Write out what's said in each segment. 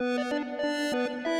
Thank you.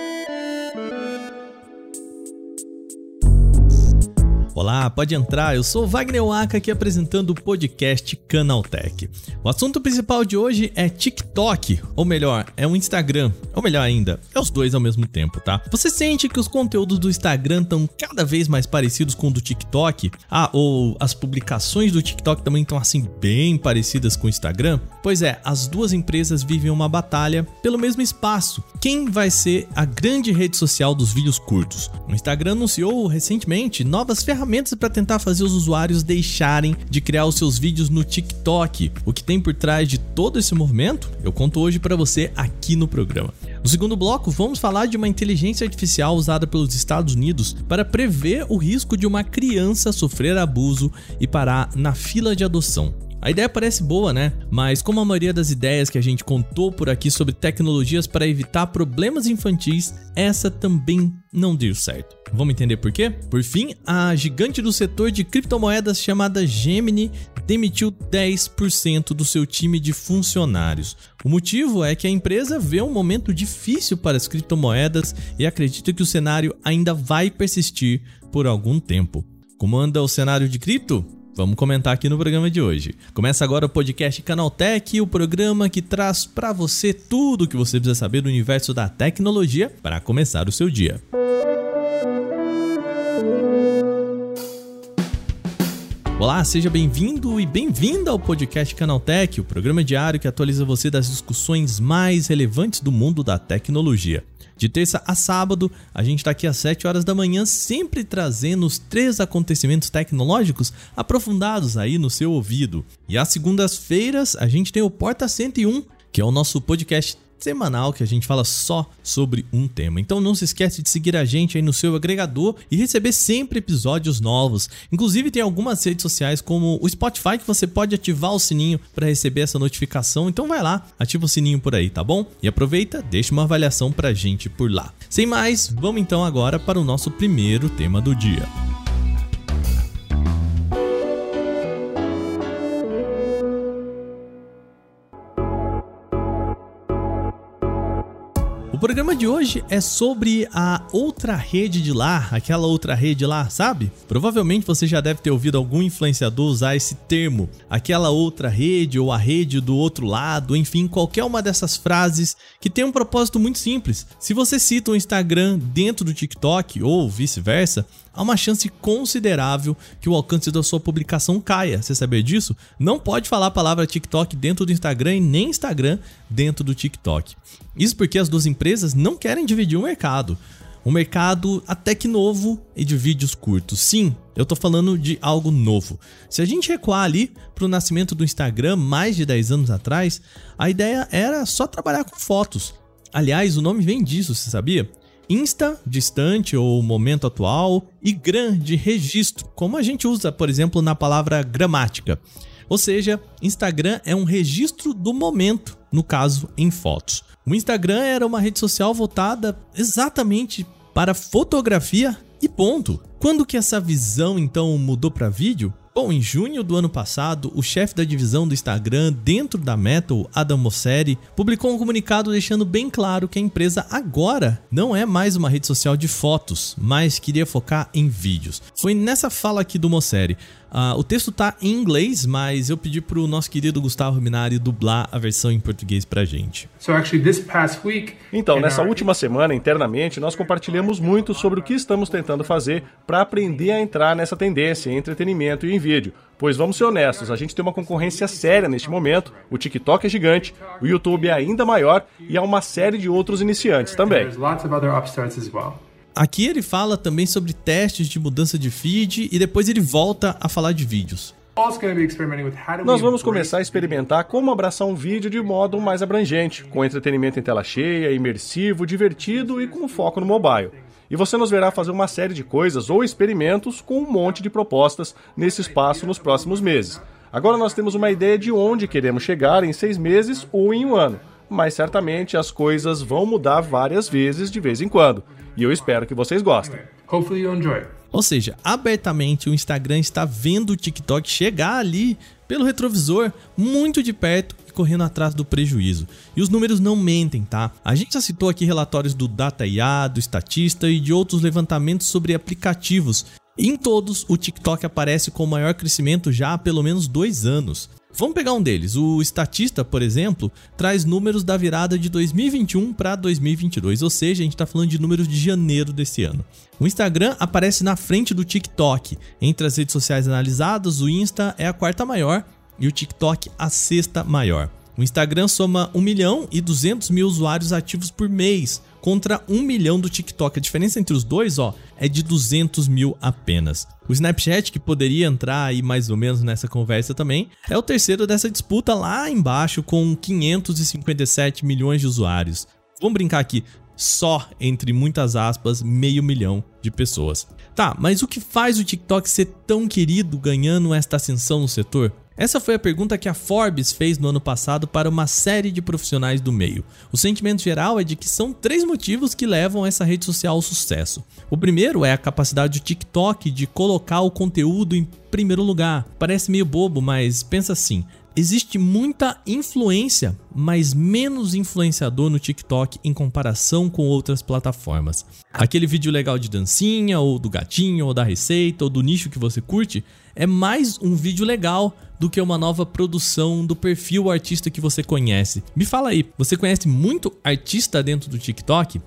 Olá, pode entrar. Eu sou Wagner Waka aqui apresentando o podcast Canaltech. O assunto principal de hoje é TikTok, ou melhor, é o Instagram, ou melhor ainda, é os dois ao mesmo tempo, tá? Você sente que os conteúdos do Instagram estão cada vez mais parecidos com o do TikTok? Ah, ou as publicações do TikTok também estão assim bem parecidas com o Instagram? Pois é, as duas empresas vivem uma batalha pelo mesmo espaço. Quem vai ser a grande rede social dos vídeos curtos? O Instagram anunciou recentemente novas ferramentas ferramentas para tentar fazer os usuários deixarem de criar os seus vídeos no TikTok. O que tem por trás de todo esse movimento, eu conto hoje para você aqui no programa. No segundo bloco, vamos falar de uma inteligência artificial usada pelos Estados Unidos para prever o risco de uma criança sofrer abuso e parar na fila de adoção. A ideia parece boa, né? Mas como a maioria das ideias que a gente contou por aqui sobre tecnologias para evitar problemas infantis, essa também não deu certo. Vamos entender por quê? Por fim, a gigante do setor de criptomoedas chamada Gemini demitiu 10% do seu time de funcionários. O motivo é que a empresa vê um momento difícil para as criptomoedas e acredita que o cenário ainda vai persistir por algum tempo. Como anda o cenário de cripto? Vamos comentar aqui no programa de hoje. Começa agora o podcast Canaltech, o programa que traz para você tudo o que você precisa saber do universo da tecnologia para começar o seu dia. Olá, seja bem-vindo e bem-vinda ao podcast Canaltech, o programa diário que atualiza você das discussões mais relevantes do mundo da tecnologia. De terça a sábado, a gente está aqui às 7 horas da manhã, sempre trazendo os três acontecimentos tecnológicos aprofundados aí no seu ouvido. E às segundas-feiras, a gente tem o Porta 101, que é o nosso podcast semanal que a gente fala só sobre um tema. Então não se esquece de seguir a gente aí no seu agregador e receber sempre episódios novos. Inclusive tem algumas redes sociais como o Spotify que você pode ativar o sininho para receber essa notificação. Então vai lá, ativa o sininho por aí, tá bom? E aproveita, deixa uma avaliação pra gente por lá. Sem mais, vamos então agora para o nosso primeiro tema do dia. Programa de hoje é sobre a outra rede de lá, aquela outra rede lá, sabe? Provavelmente você já deve ter ouvido algum influenciador usar esse termo, aquela outra rede ou a rede do outro lado, enfim, qualquer uma dessas frases que tem um propósito muito simples. Se você cita o Instagram dentro do TikTok ou vice-versa, há uma chance considerável que o alcance da sua publicação caia. Você sabia disso? Não pode falar a palavra TikTok dentro do Instagram e nem Instagram dentro do TikTok. Isso porque as duas empresas não querem dividir o mercado. Um mercado até que novo e de vídeos curtos. Sim, eu tô falando de algo novo. Se a gente recuar ali pro nascimento do Instagram mais de 10 anos atrás, a ideia era só trabalhar com fotos. Aliás, o nome vem disso, você sabia? Insta, distante ou momento atual, e Gram, de registro, como a gente usa, por exemplo, na palavra gramática. Ou seja, Instagram é um registro do momento, no caso, em fotos. O Instagram era uma rede social voltada exatamente para fotografia e ponto. Quando que essa visão então mudou para vídeo? Bom, em junho do ano passado, o chefe da divisão do Instagram dentro da Meta, Adam Mosseri, publicou um comunicado deixando bem claro que a empresa agora não é mais uma rede social de fotos, mas queria focar em vídeos. Foi nessa fala aqui do Mosseri. Uh, o texto tá em inglês, mas eu pedi pro nosso querido Gustavo Minari dublar a versão em português pra gente. Então, nessa última semana, internamente, nós compartilhamos muito sobre o que estamos tentando fazer para aprender a entrar nessa tendência em entretenimento e em vídeo. Pois vamos ser honestos, a gente tem uma concorrência séria neste momento, o TikTok é gigante, o YouTube é ainda maior e há uma série de outros iniciantes também. Aqui ele fala também sobre testes de mudança de feed e depois ele volta a falar de vídeos. Nós vamos começar a experimentar como abraçar um vídeo de modo mais abrangente, com entretenimento em tela cheia, imersivo, divertido e com foco no mobile. E você nos verá fazer uma série de coisas ou experimentos com um monte de propostas nesse espaço nos próximos meses. Agora nós temos uma ideia de onde queremos chegar em seis meses ou em um ano, mas certamente as coisas vão mudar várias vezes de vez em quando. E eu espero que vocês gostem. Hopefully you enjoy. Ou seja, abertamente o Instagram está vendo o TikTok chegar ali pelo retrovisor muito de perto e correndo atrás do prejuízo. E os números não mentem, tá? A gente já citou aqui relatórios do DataIA, do Estatista e de outros levantamentos sobre aplicativos. Em todos, o TikTok aparece com maior crescimento já há pelo menos dois anos. Vamos pegar um deles. O Estatista, por exemplo, traz números da virada de 2021 para 2022, ou seja, a gente está falando de números de janeiro desse ano. O Instagram aparece na frente do TikTok. Entre as redes sociais analisadas, o Insta é a quarta maior e o TikTok a sexta maior. O Instagram soma 1 milhão e 200 mil usuários ativos por mês, contra 1 milhão do TikTok. A diferença entre os dois, ó, é de 200 mil apenas. O Snapchat, que poderia entrar aí mais ou menos nessa conversa também, é o terceiro dessa disputa lá embaixo com 557 milhões de usuários. Vamos brincar aqui, só entre muitas aspas, meio milhão de pessoas. Tá, mas o que faz o TikTok ser tão querido ganhando esta ascensão no setor? Essa foi a pergunta que a Forbes fez no ano passado para uma série de profissionais do meio. O sentimento geral é de que são três motivos que levam essa rede social ao sucesso. O primeiro é a capacidade do TikTok de colocar o conteúdo em primeiro lugar. Parece meio bobo, mas pensa assim: Existe muita influência, mas menos influenciador no TikTok em comparação com outras plataformas. Aquele vídeo legal de dancinha, ou do gatinho, ou da receita, ou do nicho que você curte, é mais um vídeo legal do que uma nova produção do perfil artista que você conhece. Me fala aí, você conhece muito artista dentro do TikTok?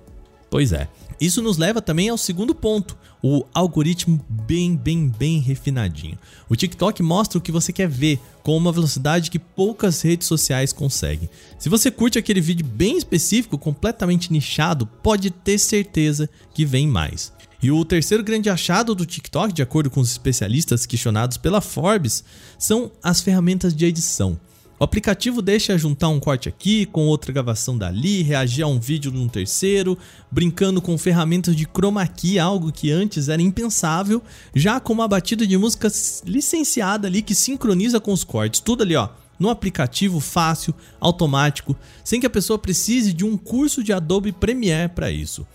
Pois é. Isso nos leva também ao segundo ponto, o algoritmo bem, bem, bem refinadinho. O TikTok mostra o que você quer ver com uma velocidade que poucas redes sociais conseguem. Se você curte aquele vídeo bem específico, completamente nichado, pode ter certeza que vem mais. E o terceiro grande achado do TikTok, de acordo com os especialistas questionados pela Forbes, são as ferramentas de edição. O aplicativo deixa juntar um corte aqui com outra gravação dali, reagir a um vídeo num terceiro, brincando com ferramentas de chroma key, algo que antes era impensável, já com uma batida de música licenciada ali que sincroniza com os cortes, tudo ali ó, no aplicativo fácil, automático, sem que a pessoa precise de um curso de Adobe Premiere para isso.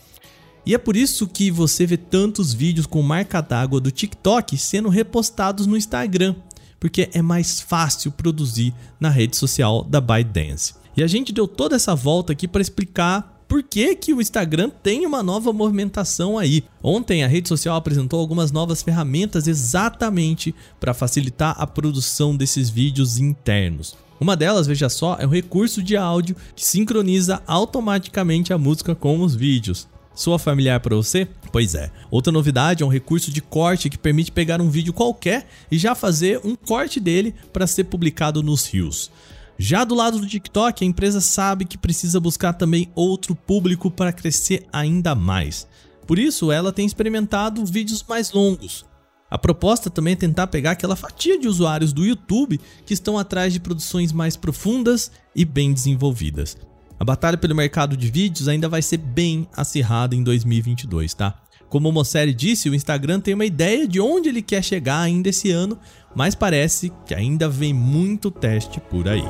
E é por isso que você vê tantos vídeos com marca d'água do TikTok sendo repostados no Instagram, porque é mais fácil produzir na rede social da ByteDance. E a gente deu toda essa volta aqui para explicar por que, que o Instagram tem uma nova movimentação aí. Ontem a rede social apresentou algumas novas ferramentas exatamente para facilitar a produção desses vídeos internos. Uma delas, veja só, é um recurso de áudio que sincroniza automaticamente a música com os vídeos. Soa familiar para você? Pois é. Outra novidade é um recurso de corte que permite pegar um vídeo qualquer e já fazer um corte dele para ser publicado nos rios. Já do lado do TikTok, a empresa sabe que precisa buscar também outro público para crescer ainda mais. Por isso, ela tem experimentado vídeos mais longos. A proposta também é tentar pegar aquela fatia de usuários do YouTube que estão atrás de produções mais profundas e bem desenvolvidas. A batalha pelo mercado de vídeos ainda vai ser bem acirrada em 2022, tá? Como o Mosseri disse, o Instagram tem uma ideia de onde ele quer chegar ainda esse ano, mas parece que ainda vem muito teste por aí.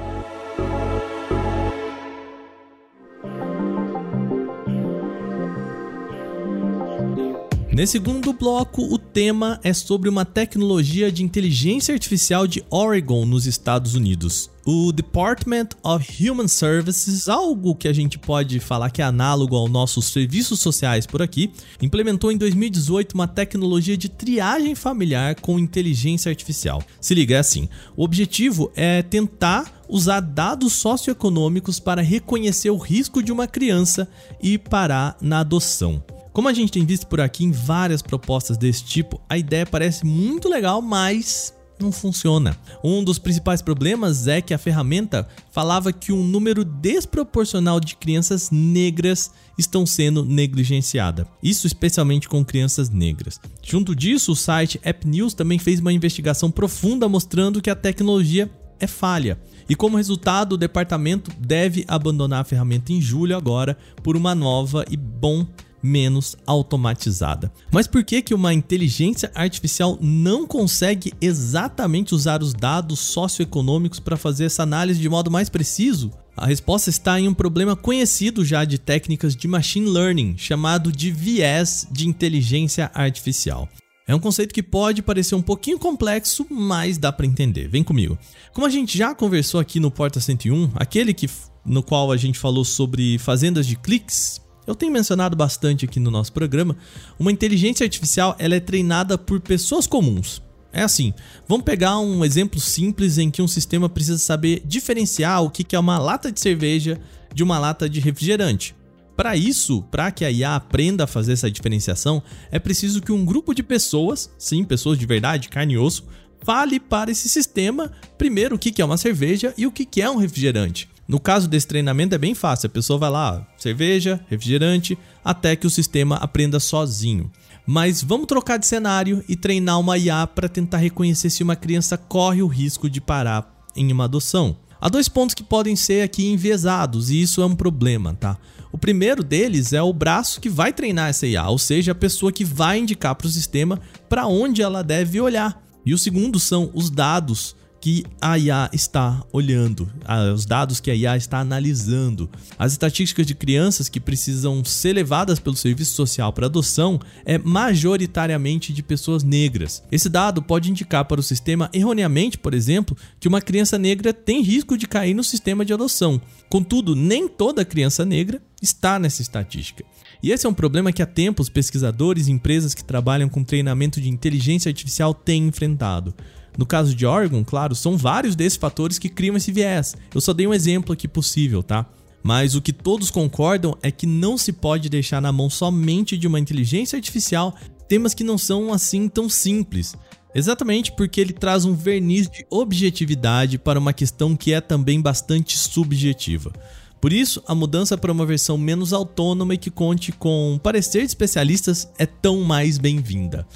Nesse segundo bloco, o tema é sobre uma tecnologia de inteligência artificial de Oregon, nos Estados Unidos. O Department of Human Services, algo que a gente pode falar que é análogo aos nossos serviços sociais por aqui, implementou em 2018 uma tecnologia de triagem familiar com inteligência artificial. Se liga, é assim: o objetivo é tentar usar dados socioeconômicos para reconhecer o risco de uma criança e parar na adoção. Como a gente tem visto por aqui em várias propostas desse tipo, a ideia parece muito legal, mas não funciona. Um dos principais problemas é que a ferramenta falava que um número desproporcional de crianças negras estão sendo negligenciadas. Isso especialmente com crianças negras. Junto disso, o site App News também fez uma investigação profunda mostrando que a tecnologia é falha. E como resultado, o departamento deve abandonar a ferramenta em julho agora por uma nova e bom menos automatizada. Mas por que que uma inteligência artificial não consegue exatamente usar os dados socioeconômicos para fazer essa análise de modo mais preciso? A resposta está em um problema conhecido já de técnicas de machine learning, chamado de viés de inteligência artificial. É um conceito que pode parecer um pouquinho complexo, mas dá para entender. Vem comigo. Como a gente já conversou aqui no Porta 101, aquele que no qual a gente falou sobre fazendas de cliques, eu tenho mencionado bastante aqui no nosso programa, uma inteligência artificial ela é treinada por pessoas comuns. É assim, vamos pegar um exemplo simples em que um sistema precisa saber diferenciar o que é uma lata de cerveja de uma lata de refrigerante. Para isso, para que a IA aprenda a fazer essa diferenciação, é preciso que um grupo de pessoas, sim, pessoas de verdade, carne e osso, fale para esse sistema primeiro o que é uma cerveja e o que é um refrigerante. No caso desse treinamento é bem fácil, a pessoa vai lá, cerveja, refrigerante, até que o sistema aprenda sozinho. Mas vamos trocar de cenário e treinar uma IA para tentar reconhecer se uma criança corre o risco de parar em uma adoção. Há dois pontos que podem ser aqui enviesados e isso é um problema, tá? O primeiro deles é o braço que vai treinar essa IA, ou seja, a pessoa que vai indicar para o sistema para onde ela deve olhar. E o segundo são os dados que a IA está olhando, os dados que a IA está analisando. As estatísticas de crianças que precisam ser levadas pelo serviço social para adoção é majoritariamente de pessoas negras. Esse dado pode indicar para o sistema erroneamente, por exemplo, que uma criança negra tem risco de cair no sistema de adoção. Contudo, nem toda criança negra está nessa estatística. E esse é um problema que há tempos pesquisadores e empresas que trabalham com treinamento de inteligência artificial têm enfrentado. No caso de Oregon, claro, são vários desses fatores que criam esse viés. Eu só dei um exemplo aqui possível, tá? Mas o que todos concordam é que não se pode deixar na mão somente de uma inteligência artificial temas que não são assim tão simples. Exatamente porque ele traz um verniz de objetividade para uma questão que é também bastante subjetiva. Por isso, a mudança para uma versão menos autônoma e que conte com parecer de especialistas é tão mais bem-vinda.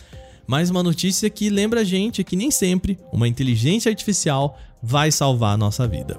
Mais uma notícia que lembra a gente que nem sempre uma inteligência artificial vai salvar a nossa vida.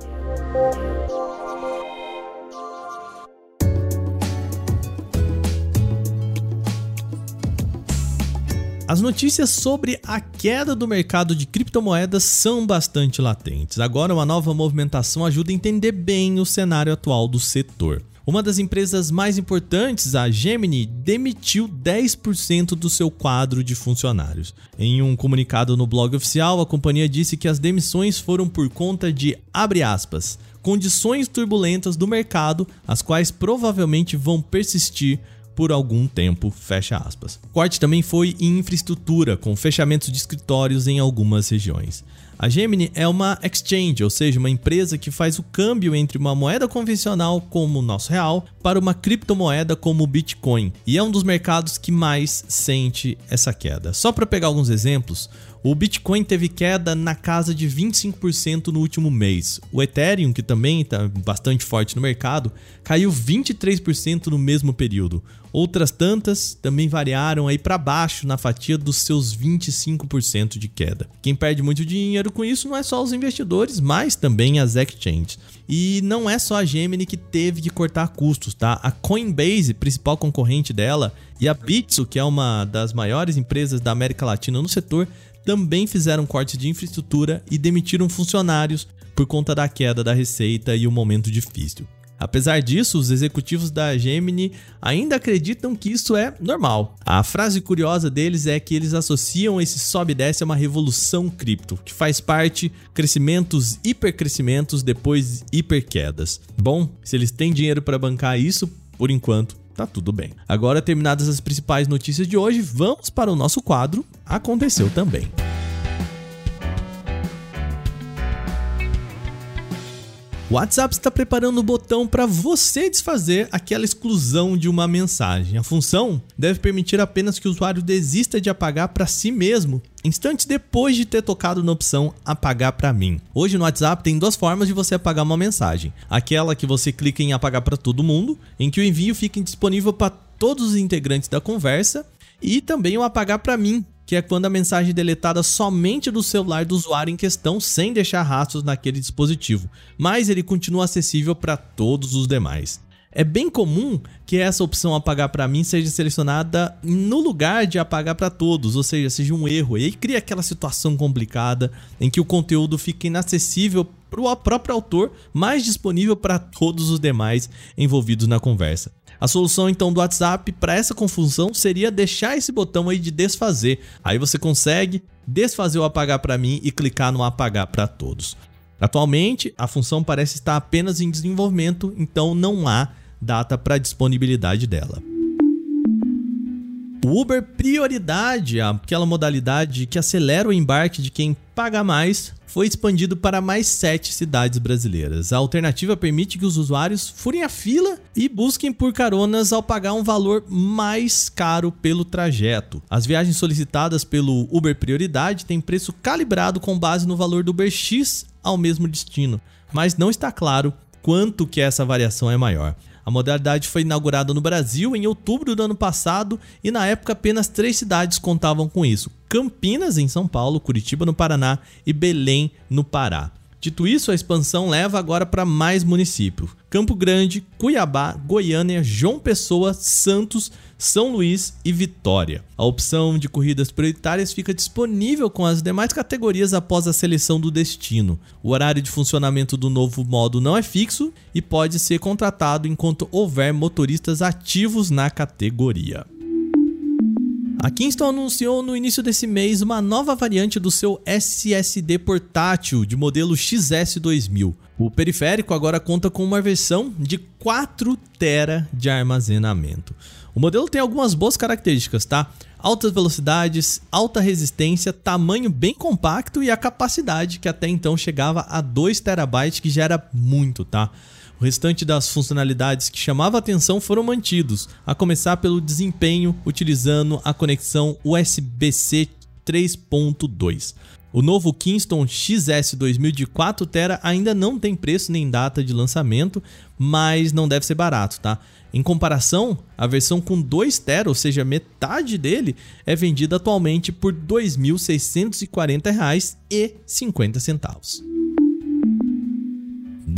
As notícias sobre a queda do mercado de criptomoedas são bastante latentes. Agora, uma nova movimentação ajuda a entender bem o cenário atual do setor. Uma das empresas mais importantes, a Gemini, demitiu 10% do seu quadro de funcionários. Em um comunicado no blog oficial, a companhia disse que as demissões foram por conta de, abre aspas, condições turbulentas do mercado, as quais provavelmente vão persistir por algum tempo, fecha aspas. O corte também foi em infraestrutura, com fechamentos de escritórios em algumas regiões. A Gemini é uma exchange, ou seja, uma empresa que faz o câmbio entre uma moeda convencional como o nosso real para uma criptomoeda como o Bitcoin, e é um dos mercados que mais sente essa queda. Só para pegar alguns exemplos, o Bitcoin teve queda na casa de 25% no último mês. O Ethereum, que também está bastante forte no mercado, caiu 23% no mesmo período. Outras tantas também variaram aí para baixo na fatia dos seus 25% de queda. Quem perde muito dinheiro com isso não é só os investidores, mas também as exchanges. E não é só a Gemini que teve que cortar custos, tá? A Coinbase, principal concorrente dela, e a Bitso, que é uma das maiores empresas da América Latina no setor, também fizeram cortes de infraestrutura e demitiram funcionários por conta da queda da receita e o momento difícil. Apesar disso, os executivos da Gemini ainda acreditam que isso é normal. A frase curiosa deles é que eles associam esse sobe e desce a uma revolução cripto, que faz parte crescimentos, hipercrescimentos, depois hiperquedas. Bom, se eles têm dinheiro para bancar isso, por enquanto tá tudo bem. Agora, terminadas as principais notícias de hoje, vamos para o nosso quadro Aconteceu também. O WhatsApp está preparando o botão para você desfazer aquela exclusão de uma mensagem. A função deve permitir apenas que o usuário desista de apagar para si mesmo instantes depois de ter tocado na opção apagar para mim. Hoje no WhatsApp tem duas formas de você apagar uma mensagem. Aquela que você clica em apagar para todo mundo, em que o envio fica disponível para todos os integrantes da conversa, e também o apagar para mim, que é quando a mensagem é deletada somente do celular do usuário em questão, sem deixar rastros naquele dispositivo, mas ele continua acessível para todos os demais. É bem comum que essa opção apagar para mim seja selecionada no lugar de apagar para todos, ou seja, seja um erro. E aí cria aquela situação complicada em que o conteúdo fica inacessível para o próprio autor, mas disponível para todos os demais envolvidos na conversa. A solução então do WhatsApp para essa confusão seria deixar esse botão aí de desfazer. Aí você consegue desfazer o apagar para mim e clicar no apagar para todos. Atualmente, a função parece estar apenas em desenvolvimento, então não há data para disponibilidade dela. O Uber Prioridade, aquela modalidade que acelera o embarque de quem paga mais, foi expandido para mais sete cidades brasileiras. A alternativa permite que os usuários furem a fila e busquem por caronas ao pagar um valor mais caro pelo trajeto. As viagens solicitadas pelo Uber Prioridade têm preço calibrado com base no valor do Uber X ao mesmo destino, mas não está claro quanto que essa variação é maior. A modalidade foi inaugurada no Brasil em outubro do ano passado e na época apenas três cidades contavam com isso: Campinas, em São Paulo, Curitiba, no Paraná e Belém, no Pará. Dito isso, a expansão leva agora para mais municípios: Campo Grande, Cuiabá, Goiânia, João Pessoa, Santos, São Luís e Vitória. A opção de corridas prioritárias fica disponível com as demais categorias após a seleção do destino. O horário de funcionamento do novo modo não é fixo e pode ser contratado enquanto houver motoristas ativos na categoria. A Kingston anunciou no início desse mês uma nova variante do seu SSD portátil de modelo XS2000. O periférico agora conta com uma versão de 4 TB de armazenamento. O modelo tem algumas boas características, tá? Altas velocidades, alta resistência, tamanho bem compacto e a capacidade que até então chegava a 2 TB, que já era muito, tá? O restante das funcionalidades que chamava atenção foram mantidos, a começar pelo desempenho utilizando a conexão USB-C 3.2. O novo Kingston XS 2000 de 4 TB ainda não tem preço nem data de lançamento, mas não deve ser barato, tá? Em comparação, a versão com 2 TB, ou seja, metade dele, é vendida atualmente por R$ 2.640,50.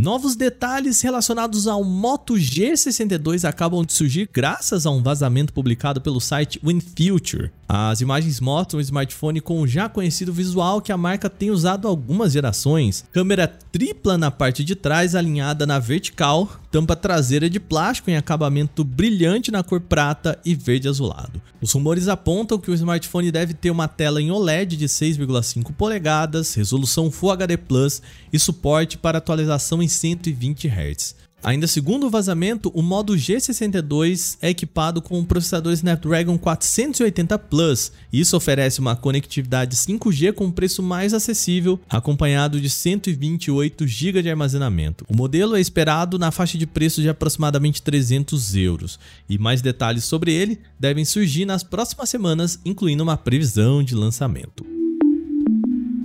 Novos detalhes relacionados ao Moto G62 acabam de surgir graças a um vazamento publicado pelo site WinFuture. As imagens mostram um smartphone com o já conhecido visual que a marca tem usado algumas gerações. Câmera tripla na parte de trás, alinhada na vertical, tampa traseira de plástico em acabamento brilhante na cor prata e verde azulado. Os rumores apontam que o smartphone deve ter uma tela em OLED de 6,5 polegadas, resolução Full HD Plus e suporte para atualização em 120 Hz. Ainda segundo o vazamento, o modo G62 é equipado com o processador Snapdragon 480 Plus. Isso oferece uma conectividade 5G com um preço mais acessível, acompanhado de 128 GB de armazenamento. O modelo é esperado na faixa de preço de aproximadamente 300 euros, e mais detalhes sobre ele devem surgir nas próximas semanas, incluindo uma previsão de lançamento.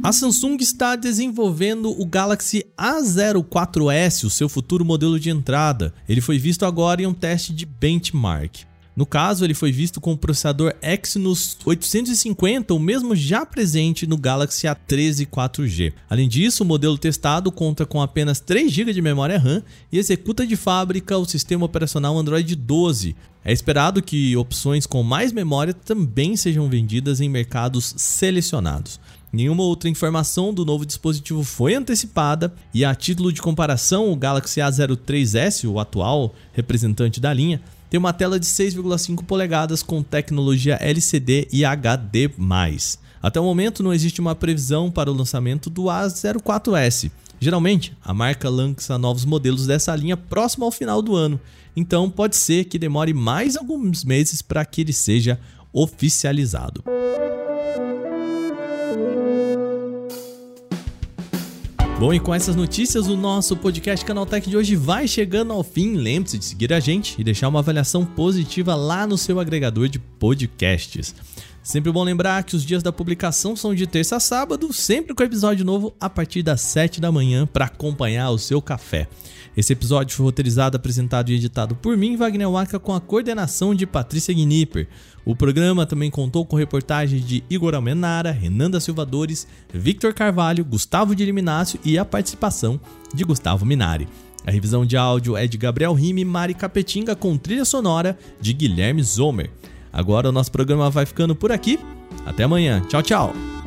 A Samsung está desenvolvendo o Galaxy A04s, o seu futuro modelo de entrada. Ele foi visto agora em um teste de benchmark. No caso, ele foi visto com o processador Exynos 850, o mesmo já presente no Galaxy A13 4G. Além disso, o modelo testado conta com apenas 3 GB de memória RAM e executa de fábrica o sistema operacional Android 12. É esperado que opções com mais memória também sejam vendidas em mercados selecionados. Nenhuma outra informação do novo dispositivo foi antecipada e a título de comparação, o Galaxy A03s, o atual representante da linha, tem uma tela de 6,5 polegadas com tecnologia LCD e HD+. Até o momento não existe uma previsão para o lançamento do A04s. Geralmente, a marca lança novos modelos dessa linha próximo ao final do ano, então pode ser que demore mais alguns meses para que ele seja oficializado. Bom, e com essas notícias, o nosso podcast Canaltech de hoje vai chegando ao fim. Lembre-se de seguir a gente e deixar uma avaliação positiva lá no seu agregador de podcasts. Sempre bom lembrar que os dias da publicação são de terça a sábado, sempre com episódio novo a partir das 7 da manhã para acompanhar o seu café. Esse episódio foi roteirizado, apresentado e editado por mim, Wagner Waka, com a coordenação de Patrícia Gnipper. O programa também contou com reportagens de Igor Almenara, Renan da Silva Dores, Victor Carvalho, Gustavo de Liminácio e a participação de Gustavo Minari. A revisão de áudio é de Gabriel Rime e Mari Capetinga com trilha sonora de Guilherme Zomer. Agora o nosso programa vai ficando por aqui. Até amanhã. Tchau, tchau.